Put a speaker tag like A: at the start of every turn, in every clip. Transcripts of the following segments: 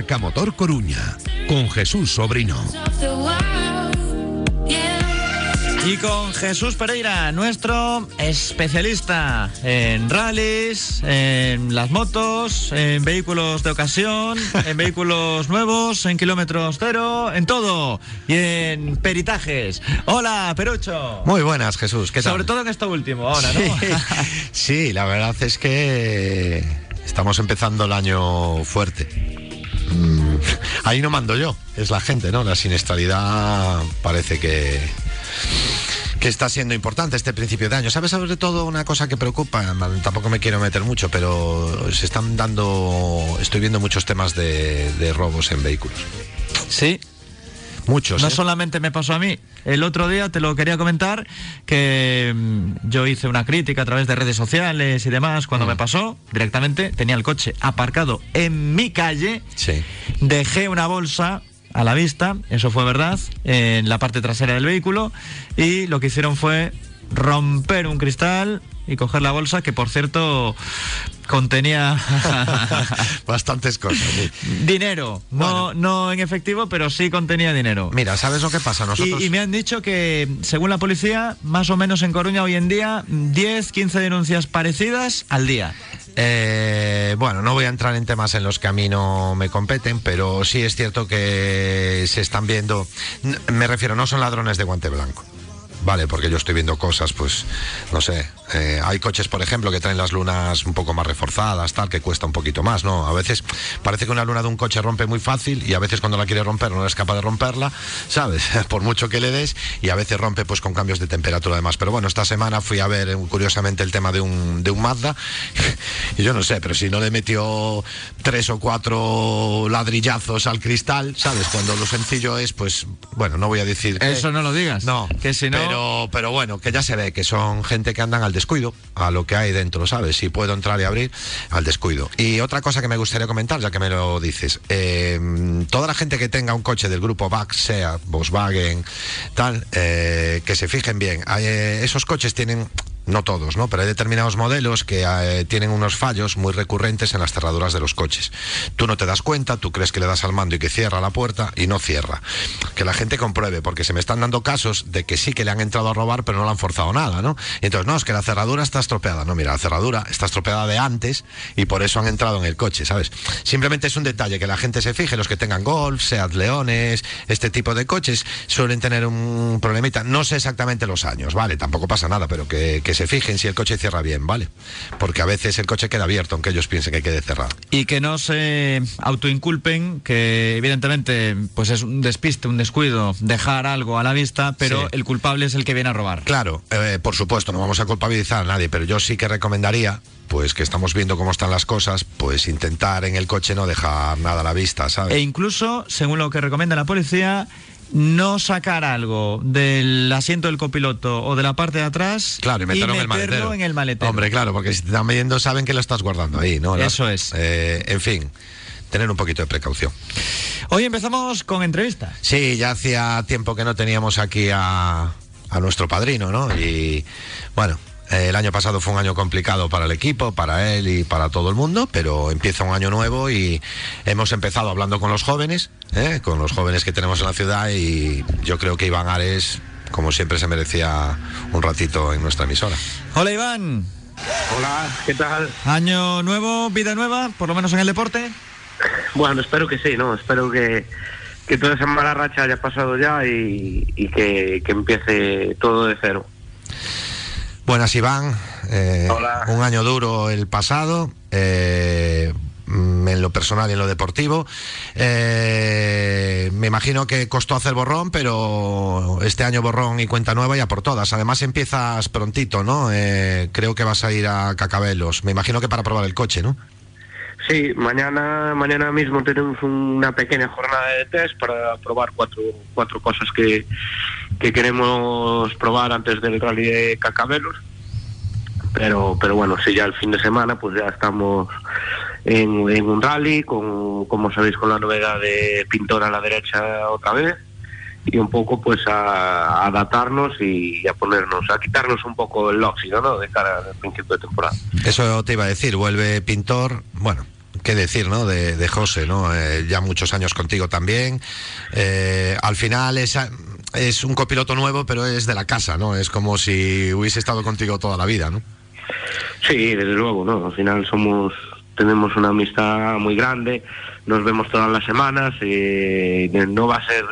A: Marca Motor Coruña con Jesús Sobrino.
B: Y con Jesús Pereira, nuestro especialista en rallies, en las motos, en vehículos de ocasión, en vehículos nuevos, en kilómetros cero, en todo. Y en peritajes. Hola, Perucho.
C: Muy buenas, Jesús. ¿Qué tal?
B: Sobre todo en esto último, ahora, ¿no?
C: sí, la verdad es que estamos empezando el año fuerte. Mm, ahí no mando yo, es la gente, ¿no? La siniestralidad parece que que está siendo importante este principio de año. ¿Sabes sobre todo una cosa que preocupa? Tampoco me quiero meter mucho, pero se están dando, estoy viendo muchos temas de, de robos en vehículos.
B: Sí,
C: Muchos.
B: No
C: ¿eh?
B: solamente me pasó a mí. El otro día te lo quería comentar que mm, yo hice una crítica a través de redes sociales y demás. Cuando
C: Mm.
B: me pasó, directamente tenía el coche aparcado en mi calle.
C: Sí.
B: Dejé una bolsa a la vista, eso fue verdad, en la parte trasera del vehículo. Y lo que hicieron fue romper un cristal y coger la bolsa, que por cierto contenía
C: Bastantes cosas. sí.
B: dinero. No, no en efectivo, pero sí contenía dinero.
C: Mira, ¿sabes lo que pasa? Nosotros.
B: Y, y me han dicho que, según la policía, más o menos en Coruña hoy en día, 10, 15 denuncias parecidas al día.
C: Eh, bueno, no voy a entrar en temas en los que a mí no me competen, pero sí es cierto que se están viendo. Me refiero, no son ladrones de guante blanco. Vale, porque yo estoy viendo cosas, pues, no sé. Eh, hay coches, por ejemplo, que traen las lunas un poco más reforzadas, tal, que cuesta un poquito más, ¿no? A veces parece que una luna de un coche rompe muy fácil y a veces cuando la quiere romper no es capaz de romperla, ¿sabes? Por mucho que le des y a veces rompe pues con cambios de temperatura además. Pero bueno, esta semana fui a ver eh, curiosamente el tema de un, de un Mazda y yo no sé, pero si no le metió tres o cuatro ladrillazos al cristal, ¿sabes? Cuando lo sencillo es, pues, bueno, no voy a decir... que-
B: Eso no lo digas.
C: no,
B: Que si no.
C: pero, pero bueno, que ya se ve que son gente que andan al descuido, a lo que hay dentro, ¿sabes? Si puedo entrar y abrir, al descuido. Y otra cosa que me gustaría comentar, ya que me lo dices, eh, toda la gente que tenga un coche del grupo VAX, SEAT, Volkswagen, tal, eh, que se fijen bien. Eh, esos coches tienen no todos, ¿no? Pero hay determinados modelos que eh, tienen unos fallos muy recurrentes en las cerraduras de los coches. Tú no te das cuenta, tú crees que le das al mando y que cierra la puerta y no cierra. Que la gente compruebe, porque se me están dando casos de que sí que le han entrado a robar, pero no le han forzado nada, ¿no? Entonces, no, es que la cerradura está estropeada. No, mira, la cerradura está estropeada de antes y por eso han entrado en el coche, ¿sabes? Simplemente es un detalle que la gente se fije, los que tengan Golf, Seat Leones, este tipo de coches suelen tener un problemita. No sé exactamente los años, ¿vale? Tampoco pasa nada, pero que, que se fijen si el coche cierra bien, ¿vale? Porque a veces el coche queda abierto, aunque ellos piensen que quede cerrado.
B: Y que no se autoinculpen, que evidentemente pues es un despiste, un descuido, dejar algo a la vista, pero
C: Sí.
B: el culpable es el que viene a robar.
C: Claro, eh, por supuesto, no vamos a culpabilizar a nadie, pero yo sí que recomendaría, pues que estamos viendo cómo están las cosas, pues intentar en el coche no dejar nada a la vista, ¿sabes?
B: E incluso, según lo que recomienda la policía, no sacar algo del asiento del copiloto o de la parte de atrás
C: Claro, y meterlo, en el maletero.
B: en el maletero.
C: Hombre, claro, porque si te están viendo saben que lo estás guardando ahí, ¿no?
B: Eso es.
C: Eh, en fin, tener un poquito de precaución.
B: Hoy empezamos con entrevista.
C: Sí, ya hacía tiempo que no teníamos aquí a, a nuestro padrino, ¿no? Y bueno, el año pasado fue un año complicado para el equipo, para él y para todo el mundo, pero empieza un año nuevo y hemos empezado hablando con los jóvenes, ¿eh? con los jóvenes que tenemos en la ciudad y yo creo que Iván Ares, como siempre, se merecía un ratito en nuestra emisora.
B: Hola Iván,
D: Hola, ¿qué tal?
B: año nuevo, vida nueva, por lo menos en el deporte.
D: Bueno, espero que sí, ¿no? Espero que, que toda esa mala racha haya pasado ya y, y que, que empiece todo de cero.
C: Buenas, Iván. Eh,
D: Hola.
C: Un año duro el pasado. eh, mm, en lo personal y en lo deportivo. Eh, me imagino que costó hacer borrón, pero este año borrón y cuenta nueva ya por todas. Además empiezas prontito, ¿no? Eh, creo que vas a ir a Cacabelos. Me imagino que para probar el coche, ¿no?
D: Sí, mañana, mañana mismo tenemos una pequeña jornada de test para probar cuatro, cuatro cosas que, que queremos probar antes del rally de Cacabelos. Pero, pero bueno, sí, ya el fin de semana pues ya estamos en, en un rally, con, como sabéis, con la novedad de pintor a la derecha otra vez y un poco pues a, a adaptarnos y a ponernos, a quitarnos un poco el óxido, ¿no? De cara al principio de temporada.
C: Eso te iba a decir, vuelve Pintor, bueno, qué decir, ¿no? De, de José, ¿no? Eh, ya muchos años contigo también. Eh, al final es, es un copiloto nuevo, pero es de la casa, ¿no? Es como si hubiese estado contigo toda la vida, ¿no?
D: Sí, desde luego, ¿no? Al final somos, tenemos una amistad muy grande, nos vemos todas las semanas y no va a ser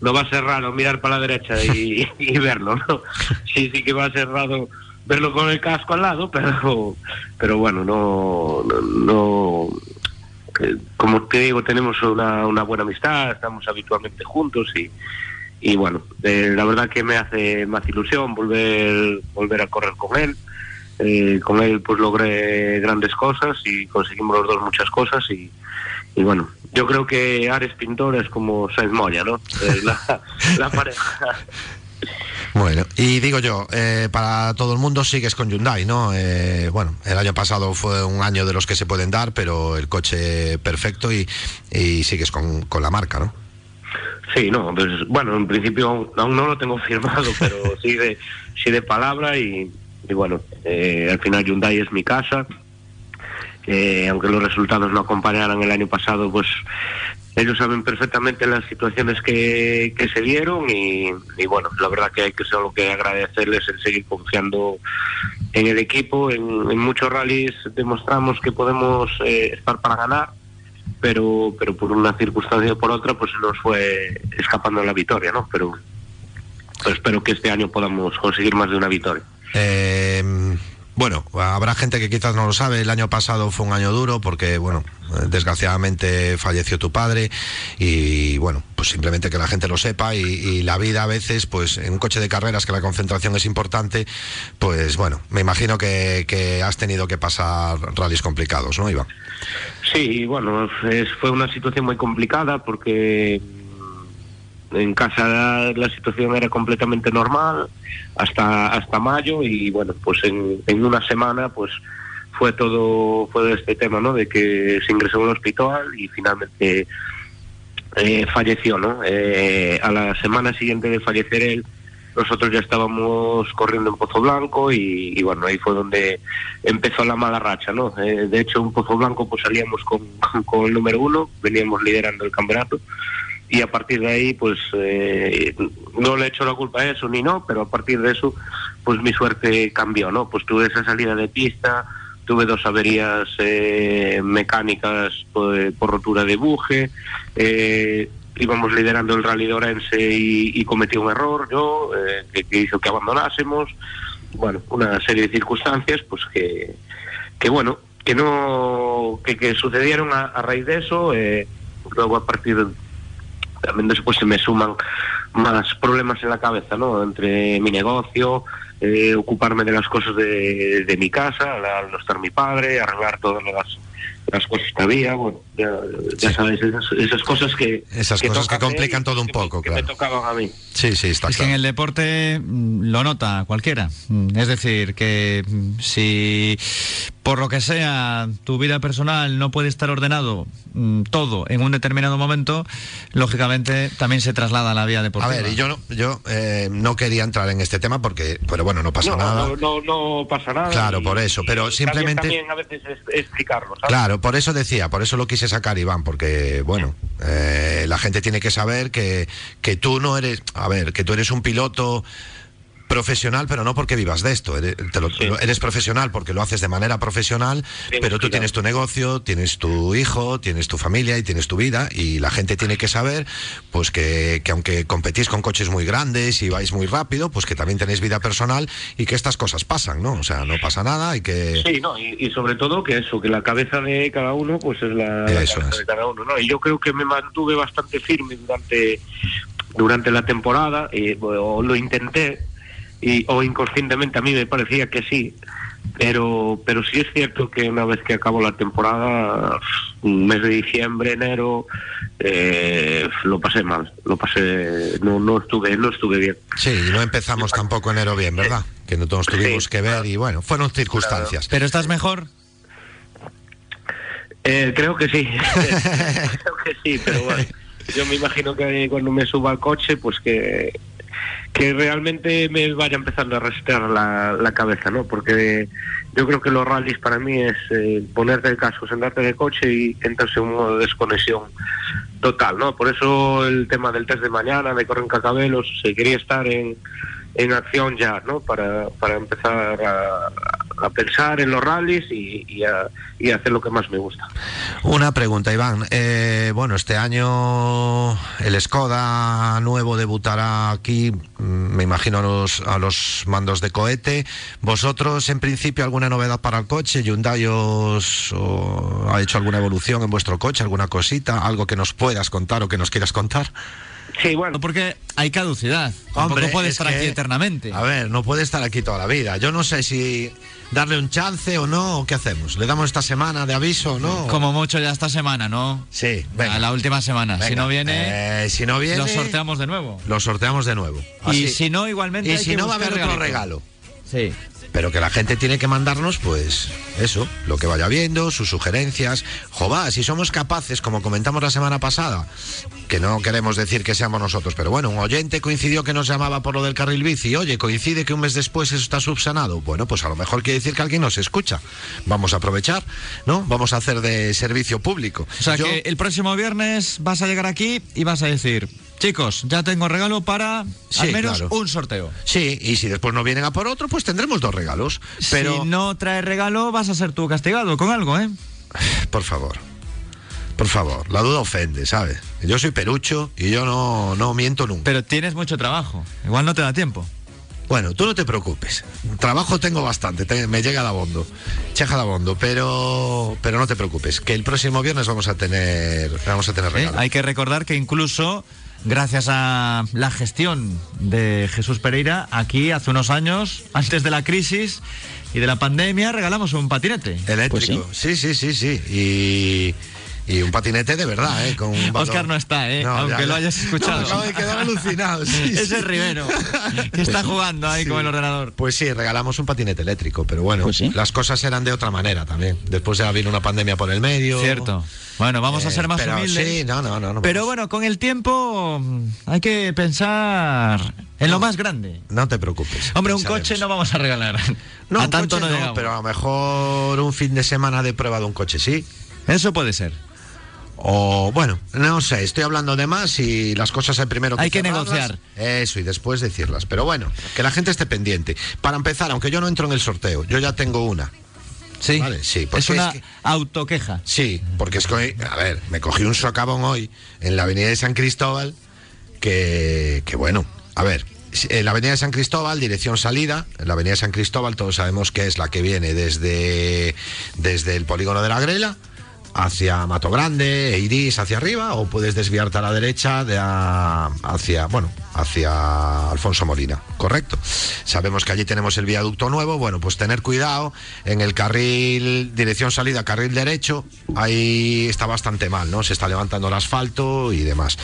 D: no va a ser raro mirar para la derecha y, y verlo, ¿no? Sí, sí que va a ser raro verlo con el casco al lado, pero pero bueno, no no, eh, como te digo, tenemos una, una buena amistad, estamos habitualmente juntos y y bueno, eh, la verdad que me hace más ilusión volver volver a correr con él. Eh, con él pues logré grandes cosas y conseguimos los dos muchas cosas y, y bueno, yo creo que Ares Pintor es como Sainz Moya, ¿no? Eh, la, la pareja.
C: Bueno, y digo yo, eh, para todo el mundo sigues con Hyundai, ¿no? Eh, bueno, el año pasado fue un año de los que se pueden dar, pero el coche perfecto y, sigues con, con la marca, ¿no?
D: Sí, no, pues bueno, en principio aún, aún no lo tengo firmado, pero sí de, sí de palabra y, y bueno, eh, al final Hyundai es mi casa. Eh, aunque los resultados no acompañaran el año pasado, pues ellos saben perfectamente las situaciones que, que se dieron y, y bueno, la verdad que hay que solo que agradecerles el seguir confiando en el equipo. En, en muchos rallies demostramos que podemos eh, estar para ganar, pero pero por una circunstancia o por otra, pues nos fue escapando la victoria, ¿no? Pero, pero espero que este año podamos conseguir más de una victoria.
C: Eh, bueno, habrá gente que quizás no lo sabe, el año pasado fue un año duro porque, bueno, desgraciadamente falleció tu padre y, bueno, pues simplemente que la gente lo sepa y, la vida a veces, pues en un coche de carreras que la concentración es importante, pues bueno, me imagino que, has tenido que pasar rallies complicados, ¿no, Iván?
D: Sí, bueno, fue una situación muy complicada porque en casa la, situación era completamente normal hasta hasta mayo y bueno pues en, en, una semana pues fue todo fue este tema no de que se ingresó en un hospital y finalmente eh, falleció no eh, a la semana siguiente de fallecer él nosotros ya estábamos corriendo en Pozo Blanco y, y bueno ahí fue donde empezó la mala racha no eh, de hecho en Pozo Blanco pues salíamos con, con el número uno veníamos liderando el campeonato y a partir de ahí pues eh, no le echo la culpa a eso ni no pero a partir de eso pues mi suerte cambió no pues tuve esa salida de pista tuve dos averías eh, mecánicas por, por, rotura de buje eh, íbamos liderando el rally de Orense y, y cometí un error yo eh, que, que, hizo que abandonásemos. Bueno una serie de circunstancias pues que que bueno que no que, que sucedieron a, a raíz de eso eh, luego a partir de también después se me suman más problemas en la cabeza, ¿no? Entre mi negocio, eh, ocuparme de las cosas de, de mi casa, al no estar mi padre, arreglar todas las, las cosas que había, bueno, ya, ya sí. sabes, esas, esas, cosas que...
C: Esas
D: que
C: cosas que complican todo un
D: que
C: poco,
D: me,
C: claro.
D: Que me tocaban a mí.
C: Sí, sí, está
B: es
C: claro.
B: que en el deporte mm, lo nota cualquiera. Mm, es decir, que mm, si por lo que sea tu vida personal no puede estar ordenado todo en un determinado momento, lógicamente también se traslada a la vía deportiva.
C: A ver, y yo no, yo eh, no quería entrar en este tema porque, pero bueno, no pasa
D: no,
C: nada.
D: No, no, no, pasa nada.
C: Claro, por eso, pero simplemente.
D: También, también a veces es, explicarlo. ¿sabes?
C: Claro, por eso decía, por eso lo quise sacar, Iván, porque, bueno, eh, la gente tiene que saber que, que tú no eres, a ver, que tú eres un piloto profesional, pero no porque vivas de esto. Eres, te lo, sí. eres profesional porque lo haces de manera profesional, pero tú tienes tu negocio, tienes tu hijo, tienes tu familia y tienes tu vida y la gente tiene que saber, pues que, que aunque competís con coches muy grandes y vais muy rápido, pues que también tenéis vida personal y que estas cosas pasan, ¿no? O sea, no pasa nada y que...
D: Sí, no, y, y sobre todo que eso, que la cabeza de cada uno, pues es la, cabeza
C: es.
D: de cada uno, ¿no? Y yo creo que me mantuve bastante firme durante durante la temporada, y, o lo intenté, y, o inconscientemente a mí me parecía que sí, pero pero sí es cierto que una vez que acabó la temporada, un mes de diciembre, enero, eh, lo pasé mal, lo pasé, no, no estuve, no estuve bien.
C: Sí, y no empezamos tampoco enero bien, ¿verdad? Que no todos tuvimos sí, que ver y bueno, fueron circunstancias.
B: Pero estás mejor.
D: Eh, creo que sí, creo que sí, pero bueno, yo me imagino que cuando me suba al coche, pues que que realmente me vaya empezando a restar la, la cabeza, ¿no? Porque yo creo que los rallies para mí es eh, ponerte el casco, sentarte en el coche y entrarse en un modo de desconexión total, ¿no? Por eso el tema del test de mañana, de correr en cacabelos, se quería estar en, en acción ya, ¿no? Para, para empezar a, a pensar en los rallies y, y, a, y hacer lo que más me gusta.
C: Una pregunta, Iván. Eh, bueno, este año el Skoda nuevo debutará aquí, mm, me imagino, a los, a los mandos de cohete. ¿Vosotros, en principio, alguna novedad para el coche? ¿Hyundai os o ha hecho alguna evolución en vuestro coche, alguna cosita? ¿Algo que nos puedas contar o que nos quieras contar?
D: Sí, bueno,
B: No, porque hay caducidad.
C: Hombre,
B: Tampoco puede
C: es
B: estar
C: que-
B: aquí eternamente.
C: A ver, no puede estar aquí toda la vida. Yo no sé si darle un chance o no, o qué hacemos. ¿Le damos esta semana de aviso o no?
B: Como mucho ya esta semana, ¿no?
C: Sí, venga.
B: A la última semana. Si no viene,
C: Eh, si no viene,
B: lo sorteamos de nuevo.
C: lo sorteamos de nuevo.
B: Y si no, igualmente.
C: Y
B: hay
C: si
B: que
C: no, va a haber otro regalo.
B: Sí.
C: Pero que la gente tiene que mandarnos, pues, eso, lo que vaya viendo, sus sugerencias. Jová, si somos capaces, como comentamos la semana pasada, que no queremos decir que seamos nosotros, pero bueno, un oyente coincidió que nos llamaba por lo del carril bici. Oye, coincide que un mes después eso está subsanado. Bueno, pues a lo mejor quiere decir que alguien nos escucha. Vamos a aprovechar, ¿no? Vamos a hacer de servicio público.
B: O sea
C: Yo-
B: que el próximo viernes vas a llegar aquí y vas a decir, chicos, ya tengo regalo para
C: Sí,
B: al menos
C: claro.
B: un sorteo.
C: Sí, y si después no vienen a por otro, pues tendremos dos regalos. Pero,
B: Si no traes regalo, vas a ser tú castigado con algo, ¿eh?
C: por favor, por favor, la duda ofende, ¿sabes? Yo soy perucho y yo no, no miento nunca.
B: Pero tienes mucho trabajo. Igual no te da tiempo.
C: Bueno, tú no te preocupes. Trabajo tengo bastante, te- me llega la bondo, cheja la bondo, pero, pero no te preocupes, que el próximo viernes vamos a tener, vamos a tener
B: ¿eh?
C: regalo.
B: Hay que recordar que incluso gracias a la gestión de Jesús Pereira, aquí hace unos años, antes de la crisis y de la pandemia, regalamos un patinete.
C: Eléctrico, sí, sí, sí, sí. Y, y un patinete de verdad, ¿eh? Con un valor-
B: Oscar no está, ¿eh?
C: No,
B: Aunque
C: ya,
B: lo
C: ya.
B: hayas escuchado.
C: No, acabo de quedar alucinado. sí,
B: Ese
C: sí.
B: es Rivero, que está jugando ahí con el ordenador.
C: Pues sí, regalamos un patinete eléctrico, pero bueno,
E: Pues sí.
C: las cosas eran de otra manera también. Después ya vino una pandemia por el medio.
B: Cierto. Bueno, vamos a
C: Eh,
B: ser más
C: pero
B: humildes.
C: Sí, no, no, no. no
B: Pero
C: vamos.
B: bueno, con el tiempo mm, hay que pensar en lo más grande.
C: No te preocupes.
B: Hombre, un coche no vamos a regalar.
C: No,
B: a
C: un
B: tanto
C: coche
B: no, llegamos.
C: pero a lo mejor un fin de semana de prueba de un coche, sí.
B: Eso puede ser.
C: O bueno, no sé, estoy hablando de más y las cosas hay primero que
B: Hay que
C: cerrarlas.
B: negociar.
C: Eso, y después decirlas. Pero bueno, que la gente esté pendiente. Para empezar, aunque yo no entro en el sorteo, yo ya tengo una.
B: Sí.
C: Vale, sí, porque
B: es una
C: es que-
B: autoqueja.
C: Sí, porque es que, hoy- a ver, me cogí un socavón hoy en la avenida de San Cristóbal, que, que bueno, a ver, en la avenida de San Cristóbal, dirección salida, en la avenida de San Cristóbal todos sabemos que es la que viene desde, desde el polígono de la Grela hacia Mato Grande, Iris hacia arriba, o puedes desviarte a la derecha de a- hacia, bueno, hacia Alfonso Molina, correcto. Sabemos que allí tenemos el viaducto nuevo, bueno, pues tener cuidado en el carril, dirección salida, carril derecho, ahí está bastante mal, ¿no? Se está levantando el asfalto y demás.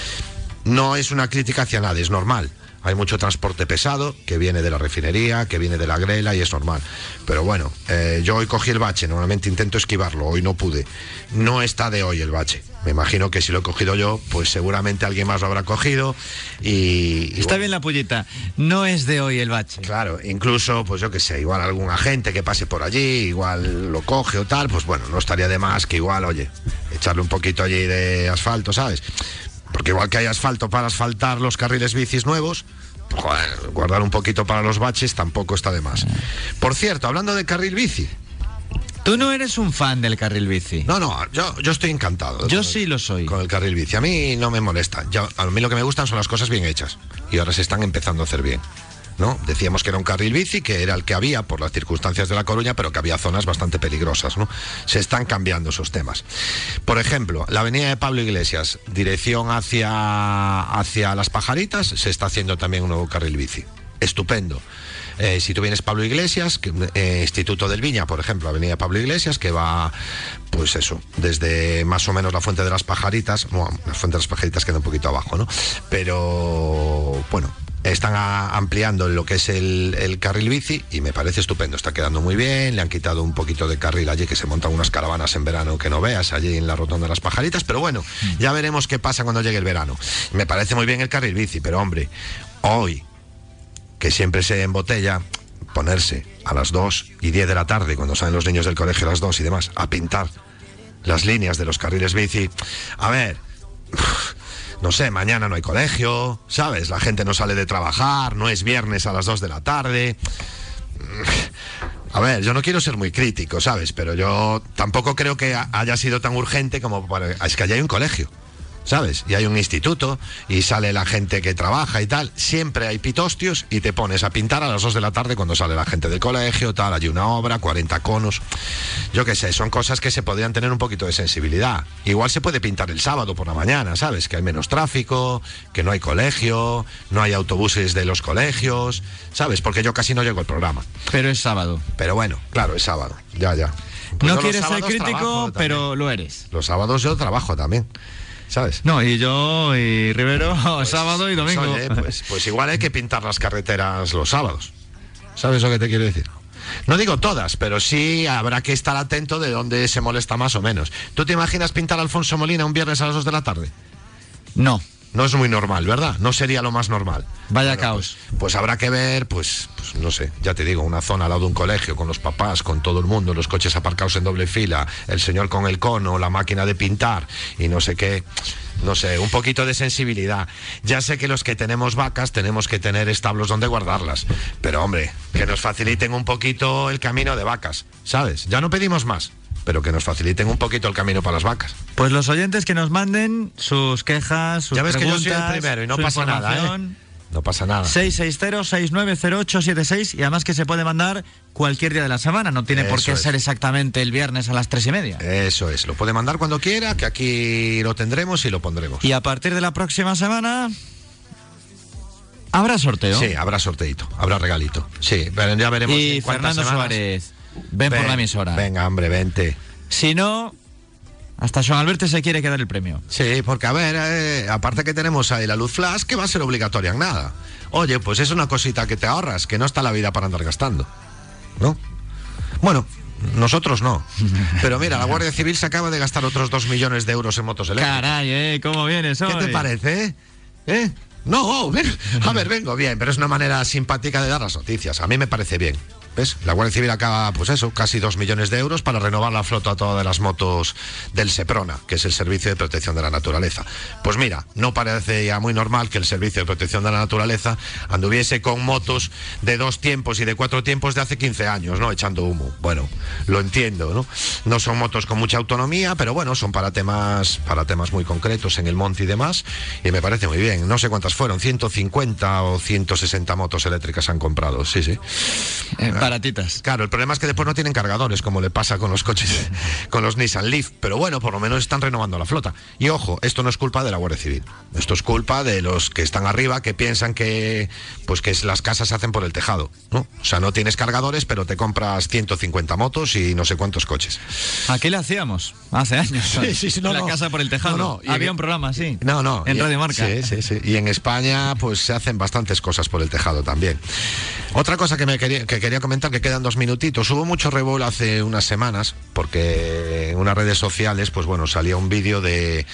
C: No es una crítica hacia nadie, es normal. Hay mucho transporte pesado que viene de la refinería, que viene de la grela y es normal. Pero bueno, eh, yo hoy cogí el bache, normalmente intento esquivarlo, hoy no pude. No está de hoy el bache. Me imagino que si lo he cogido yo, pues seguramente alguien más lo habrá cogido y... y
B: Está
C: bueno,
B: bien la pullita. No es de hoy el bache.
C: Claro, incluso, pues yo qué sé, igual algún agente que pase por allí, igual lo coge o tal, pues bueno, no estaría de más que igual, oye, echarle un poquito allí de asfalto, ¿sabes? Porque igual que hay asfalto para asfaltar los carriles bicis nuevos, joder, guardar un poquito para los baches tampoco está de más. Por cierto, hablando de carril bici,
B: Tú no eres un fan del carril bici.
C: no, no, yo, yo estoy encantado.
B: Yo sí
C: el-
B: lo soy.
C: Con el carril bici, a mí no me molesta. Yo- a mí lo que me gustan son las cosas bien hechas y ahora se están empezando a hacer bien. ¿No? Decíamos que era un carril bici, que era el que había por las circunstancias de La Coruña, pero que había zonas bastante peligrosas. ¿no? Se están cambiando esos temas. Por ejemplo, la avenida de Pablo Iglesias, dirección hacia, hacia Las Pajaritas, se está haciendo también un nuevo carril bici. Estupendo. Eh, si tú vienes Pablo Iglesias, eh, Instituto del Viña, por ejemplo, Avenida Pablo Iglesias, que va, pues eso, desde más o menos la Fuente de las Pajaritas, bueno, la Fuente de las Pajaritas queda un poquito abajo, ¿no? Pero, bueno, están a- ampliando lo que es el, el carril bici y me parece estupendo, está quedando muy bien, le han quitado un poquito de carril allí que se montan unas caravanas en verano que no veas allí en la rotonda de las pajaritas, pero bueno, ya veremos qué pasa cuando llegue el verano. Me parece muy bien el carril bici, pero hombre, hoy que siempre se embotella ponerse a las 2 y 10 de la tarde, cuando salen los niños del colegio a las 2 y demás, a pintar las líneas de los carriles bici. A ver, no sé, mañana no hay colegio, ¿sabes? La gente no sale de trabajar, no es viernes a las 2 de la tarde. A ver, yo no quiero ser muy crítico, ¿sabes? Pero yo tampoco creo que ha- haya sido tan urgente como para... Es que allá hay un colegio. ¿Sabes? Y hay un instituto y sale la gente que trabaja y tal. Siempre hay pitostios y te pones a pintar a las 2 de la tarde cuando sale la gente del colegio, tal, hay una obra, 40 conos. Yo qué sé, son cosas que se podrían tener un poquito de sensibilidad. Igual se puede pintar el sábado por la mañana, ¿sabes? Que hay menos tráfico, que no hay colegio, no hay autobuses de los colegios, ¿sabes? Porque yo casi no llego al programa.
B: Pero es sábado.
C: Pero bueno, claro, es sábado. Ya, ya. Pues
B: no quieres ser crítico, pero lo eres.
C: Los sábados yo trabajo también, ¿sabes?
B: No, y yo y Rivero sábado y
C: Pues,
B: domingo.
C: oye, pues, pues igual hay que pintar las carreteras los sábados. ¿Sabes lo que te quiero decir? No digo todas, pero sí habrá que estar atento de dónde se molesta más o menos. ¿Tú te imaginas pintar a Alfonso Molina un viernes a las 2 de la tarde?
B: No,
C: No es muy normal, ¿verdad? No sería lo más normal.
B: vaya caos.
C: Pues, pues habrá que ver, pues, pues no sé, ya te digo, una zona al lado de un colegio, con los papás, con todo el mundo, los coches aparcados en doble fila, el señor con el cono, la máquina de pintar y no sé qué. No sé, un poquito de sensibilidad. Ya sé que los que tenemos vacas tenemos que tener establos donde guardarlas. Pero hombre, que nos faciliten un poquito el camino de vacas, ¿sabes? Ya no pedimos más, pero que nos faciliten un poquito el camino para las vacas.
B: Pues los oyentes que nos manden sus quejas, sus
C: ya ves que yo soy el primero y no pasa nada, ¿eh? No pasa nada.
B: 660-690876 y además que se puede mandar cualquier día de la semana, no tiene por qué
C: es.
B: ser exactamente el viernes a las tres y media.
C: Eso es, lo puede mandar cuando quiera, que aquí lo tendremos y lo pondremos.
B: Y a partir de la próxima semana habrá sorteo.
C: Sí, habrá sorteito, habrá regalito. Sí, pero ya veremos.
B: y Fernando
C: semanas.
B: Suárez, ven, por la emisora.
C: Venga, hombre, vente.
B: Si no, hasta Joan Alberto se quiere quedar el premio.
C: Sí, porque a ver, eh, aparte que tenemos ahí la luz flash, que va a ser obligatoria en nada. Oye, pues es una cosita que te ahorras, que no está la vida para andar gastando. ¿No? Bueno, nosotros no. Pero mira, la Guardia Civil se acaba de gastar otros dos millones de euros en motos eléctricas.
B: Caray, ¿eh? ¿Cómo vienes hoy?
C: ¿Qué te parece? ¿Eh? No, ven- a ver, vengo bien, pero es una manera simpática de dar las noticias. A mí me parece bien. ¿Ves? La Guardia Civil acaba, pues eso, casi dos millones de euros para renovar la flota toda de las motos del SEPRONA, que es el Servicio de Protección de la Naturaleza. Pues mira, no parece ya muy normal que el Servicio de Protección de la Naturaleza anduviese con motos de dos tiempos y de cuatro tiempos de hace 15 años, ¿no? Echando humo. Bueno, lo entiendo, ¿no? No son motos con mucha autonomía, pero bueno, son para temas, para temas muy concretos en el monte y demás, y me parece muy bien. No sé cuántas fueron, 150 o 160 motos eléctricas han comprado, sí, sí.
B: Eh, baratitas.
C: Claro, el problema es que después no tienen cargadores, como le pasa con los coches, con los Nissan Leaf. Pero bueno, por lo menos están renovando la flota. Y ojo, esto no es culpa de la Guardia Civil. Esto es culpa de los que están arriba, que piensan que, pues que las casas se hacen por el tejado. ¿no? O sea, no tienes cargadores, pero te compras 150 motos y no sé cuántos coches.
B: Aquí lo hacíamos, hace años.
C: Sí, sí, sí, no,
B: la
C: no.
B: casa por el tejado.
C: No,
B: Había
C: en-
B: un programa así.
C: No, no.
B: En
C: y-
B: Radio Marca.
C: Sí, sí, sí. Y en España, pues se hacen bastantes cosas por el tejado también. Otra cosa que me quería, que quería comentar, que quedan dos minutitos. Hubo mucho revuelo hace unas semanas, porque en unas redes sociales, pues bueno, salía un vídeo de,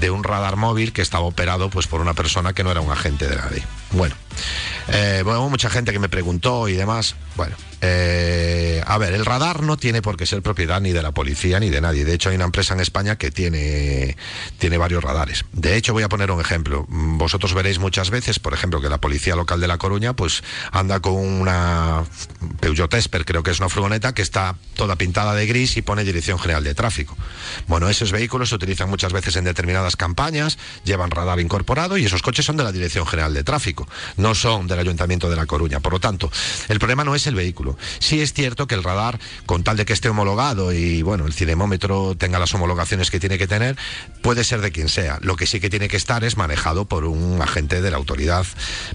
C: de un radar móvil que estaba operado pues por una persona que no era un agente de nadie. Bueno, eh, bueno, mucha gente que me preguntó y demás. Bueno, eh, a ver, el radar no tiene por qué ser propiedad ni de la policía ni de nadie. De hecho, hay una empresa en España que tiene, tiene varios radares. De hecho, voy a poner un ejemplo. Mm, Vosotros veréis muchas veces, por ejemplo, que la policía local de La Coruña, pues anda con una Peugeot Esper, creo que es una furgoneta, que está toda pintada de gris y pone Dirección General de Tráfico. Bueno, esos vehículos se utilizan muchas veces en determinadas campañas, llevan radar incorporado y esos coches son de la Dirección General de Tráfico, no son del Ayuntamiento de La Coruña. Por lo tanto, el problema no es el vehículo. Sí es cierto que el radar, con tal de que esté homologado y bueno, el cinemómetro tenga las homologaciones que tiene que tener, puede ser de quien sea. Lo que sí que tiene que estar es manejado por un agente de la autoridad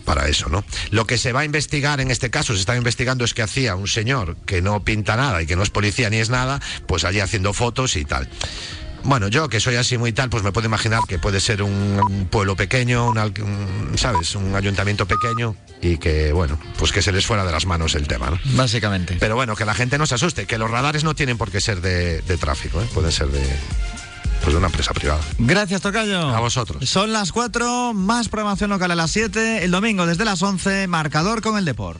C: para eso, ¿no? Lo que se va a investigar en este caso, se está investigando es que hacía un señor que no pinta nada y que no es policía ni es nada, pues allí haciendo fotos y tal. Bueno, yo que soy así muy tal, pues me puedo imaginar que puede ser un, un pueblo pequeño, un, ¿sabes? Un ayuntamiento pequeño y que, bueno, pues que se les fuera de las manos el tema, ¿no?
B: Básicamente.
C: Pero bueno, que la gente no se asuste, que los radares no tienen por qué ser de, de tráfico, ¿eh? pueden ser de, pues de una empresa privada.
B: Gracias, Tocayo.
C: A vosotros.
B: Son las 4, más programación local a las 7. El domingo desde las 11, marcador con el Deport.